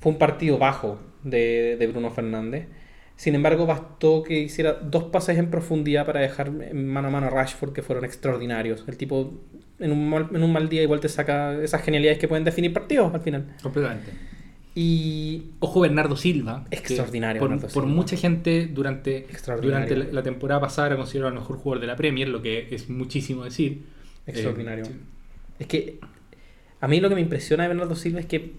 fue un partido bajo de, de Bruno Fernández. Sin embargo, bastó que hiciera dos pases en profundidad para dejar mano a mano a Rashford que fueron extraordinarios. El tipo en un mal, en un mal día igual te saca esas genialidades que pueden definir partidos al final. Completamente. Y Ojo Bernardo Silva. Extraordinario Por, Bernardo por Silva. mucha gente durante, durante la, la temporada pasada era considerado el mejor jugador de la Premier, lo que es muchísimo decir. Extraordinario. Eh, sí. Es que a mí lo que me impresiona de Bernardo Silva es que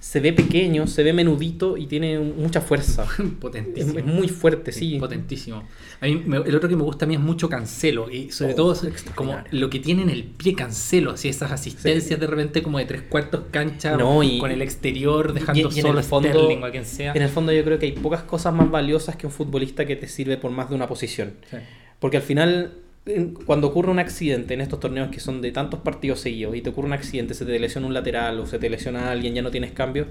se ve pequeño, se ve menudito y tiene mucha fuerza. Potentísimo. es muy fuerte, sí. Potentísimo. A mí, me- el otro que me gusta a mí es mucho Cancelo. Y sobre Oh, todo como lo que tiene en el pie Cancelo. Así esas asistencias de repente como de tres cuartos cancha No, y- con el exterior dejando y- y en solo el fondo- Sterling a quien sea. En el fondo yo creo que hay pocas cosas más valiosas que un futbolista que te sirve por más de una posición. Sí. Porque al final, en- cuando ocurre un accidente en estos torneos que son de tantos partidos seguidos y te ocurre un accidente, se te lesiona un lateral o se te lesiona alguien, ya no tienes cambio,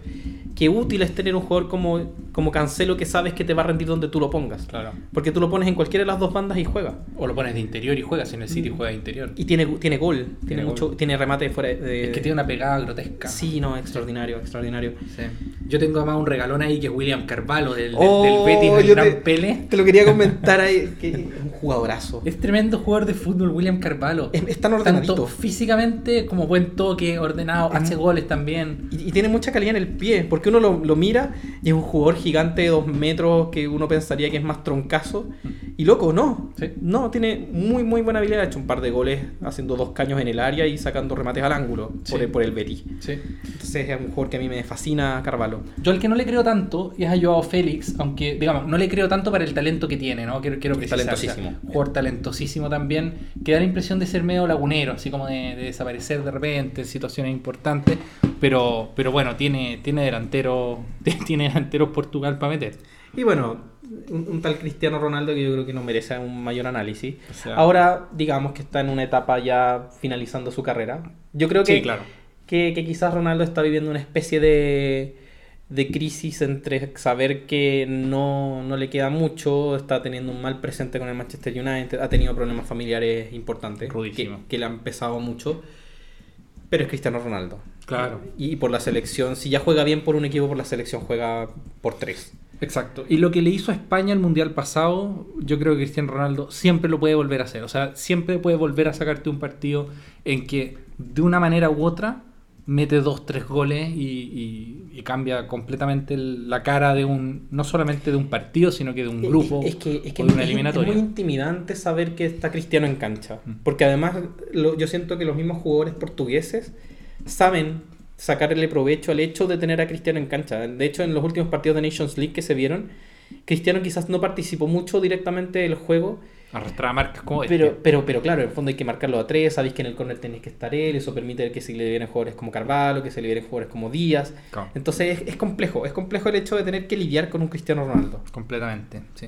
qué útil es tener un jugador como, como Cancelo que sabes que te va a rendir donde tú lo pongas. Claro. Porque tú lo pones en cualquiera de las dos bandas y juega. O lo pones de interior y juegas en el City y Mm. juega de interior. Y tiene, tiene gol, tiene, Tiene mucho, gol. tiene remate fuera de... Es que tiene una pegada grotesca. Sí, no, extraordinario, extraordinario. Sí. Yo tengo además un regalón ahí que es William Carvalho del, del- Oh, del Betis, el yo gran te- Pele. Te lo quería comentar ahí, que un jugadorazo. Es tremendo jugador de fútbol, William Carvalho. Es, es tan ordenadito. Tanto físicamente como buen toque, ordenado, hace Mm. goles también. Y, y tiene mucha calidad en el pie, porque uno lo, lo mira y es un jugador gigante de dos metros que uno pensaría que es más troncazo. Y loco, no. Sí. No, tiene muy, muy buena habilidad. Ha hecho un par de goles haciendo dos caños en el área y sacando remates al ángulo por, el, por el Betis. Sí. Entonces es un jugador que a mí me fascina, Carvalho. Yo al que no le creo tanto es a Joao Félix, aunque, digamos, no le creo tanto para el talento que tiene, ¿no? Quiero, quiero precisar, talentosísimo. o sea, jugador talentosísimo también, que da la impresión de ser medio lagunero, así como de, de desaparecer de repente en situaciones importantes, pero, pero bueno, tiene, tiene delantero, tiene delanteros Portugal para meter. Y bueno, un, un tal Cristiano Ronaldo que yo creo que no merece un mayor análisis. O sea- Ahora, digamos que está en una etapa ya finalizando su carrera. Yo creo que, Sí, claro. que, que quizás Ronaldo está viviendo una especie de, de crisis entre saber que no, no le queda mucho, está teniendo un mal presente con el Manchester United, ha tenido problemas familiares importantes que, le han pesado mucho. Pero es Cristiano Ronaldo. Claro. Y por la selección, si ya juega bien por un equipo, por la selección juega por tres. Exacto. Y lo que le hizo a España el Mundial pasado, yo creo que Cristiano Ronaldo siempre lo puede volver a hacer. O sea, siempre puede volver a sacarte un partido en que de una manera u otra mete dos, tres goles y, y- y cambia completamente el- la cara de un, no solamente de un partido, sino que de un grupo Es, es que, es, que o de una es- es eliminatoria. muy intimidante saber que está Cristiano en cancha. Mm. Porque además lo- yo siento que los mismos jugadores portugueses saben sacarle provecho al hecho de tener a Cristiano en cancha. De hecho, en los últimos partidos de Nations League que se vieron, Cristiano quizás no participó mucho directamente del juego, Arrastraba marcas como este. pero, pero, pero claro, en el fondo hay que marcarlo a tres, sabéis que en el corner tenéis que estar él, eso permite que se le liberen jugadores como Carvalho, que se liberen jugadores como Díaz. Claro. Entonces es, es complejo, es complejo el hecho de tener que lidiar con un Cristiano Ronaldo. Completamente, sí.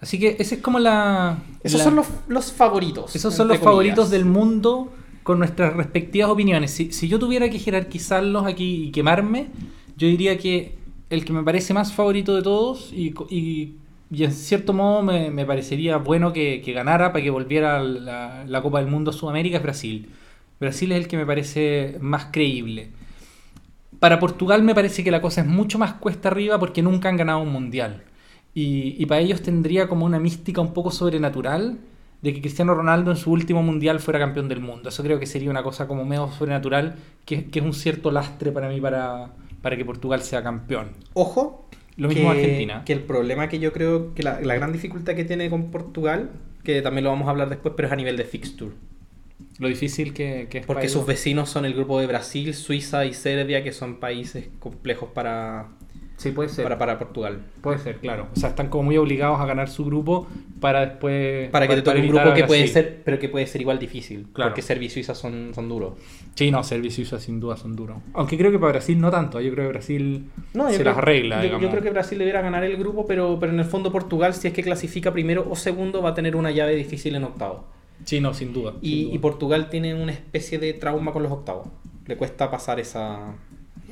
Así que esa es como la... Esos la- son los, los favoritos. Esos son los comillas. favoritos del mundo con nuestras respectivas opiniones. Si, si yo tuviera que jerarquizarlos aquí y quemarme, yo diría que el que me parece más favorito de todos y- y en cierto modo me, me parecería bueno que, que ganara para que volviera la, la Copa del Mundo a Sudamérica es Brasil. Brasil es el que me parece más creíble. Para Portugal me parece que la cosa es mucho más cuesta arriba porque nunca han ganado un mundial. Y, y para ellos tendría como una mística un poco sobrenatural de que Cristiano Ronaldo en su último mundial fuera campeón del mundo. Eso creo que sería una cosa como medio sobrenatural, que, que es un cierto lastre para mí para, para que Portugal sea campeón. Ojo. Lo mismo que, Argentina. Que el problema que yo creo que la, la gran dificultad que tiene con Portugal, que también lo vamos a hablar después, pero es a nivel de fixture. Lo difícil que, que es Porque sus vecinos son el grupo de Brasil, Suiza y Serbia, que son países complejos para, Sí, puede ser. para, para Portugal. Puede ser, claro. O sea, están como muy obligados a ganar su grupo para después... Para que te toque un grupo que puede ser, pero que puede ser igual difícil. Claro. Porque Serbia y Suiza son, son duros. Sí, no, Serbia y Suiza sin duda son duros. Aunque creo que para Brasil no tanto. Yo creo que Brasil No, se creo- las arregla, yo, digamos. yo creo que Brasil debería ganar el grupo, pero, pero en el fondo Portugal, si es que clasifica primero o segundo, va a tener una llave difícil en octavos. Sí, no, sin duda. sin Y, duda. y Portugal tiene una especie de trauma con los octavos. Le cuesta pasar esa,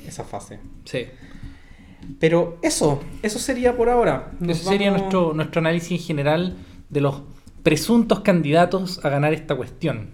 esa fase. Sí. Pero eso, eso sería por ahora. Nos Ese sería vamos- nuestro, nuestro análisis en general de los presuntos candidatos a ganar esta cuestión.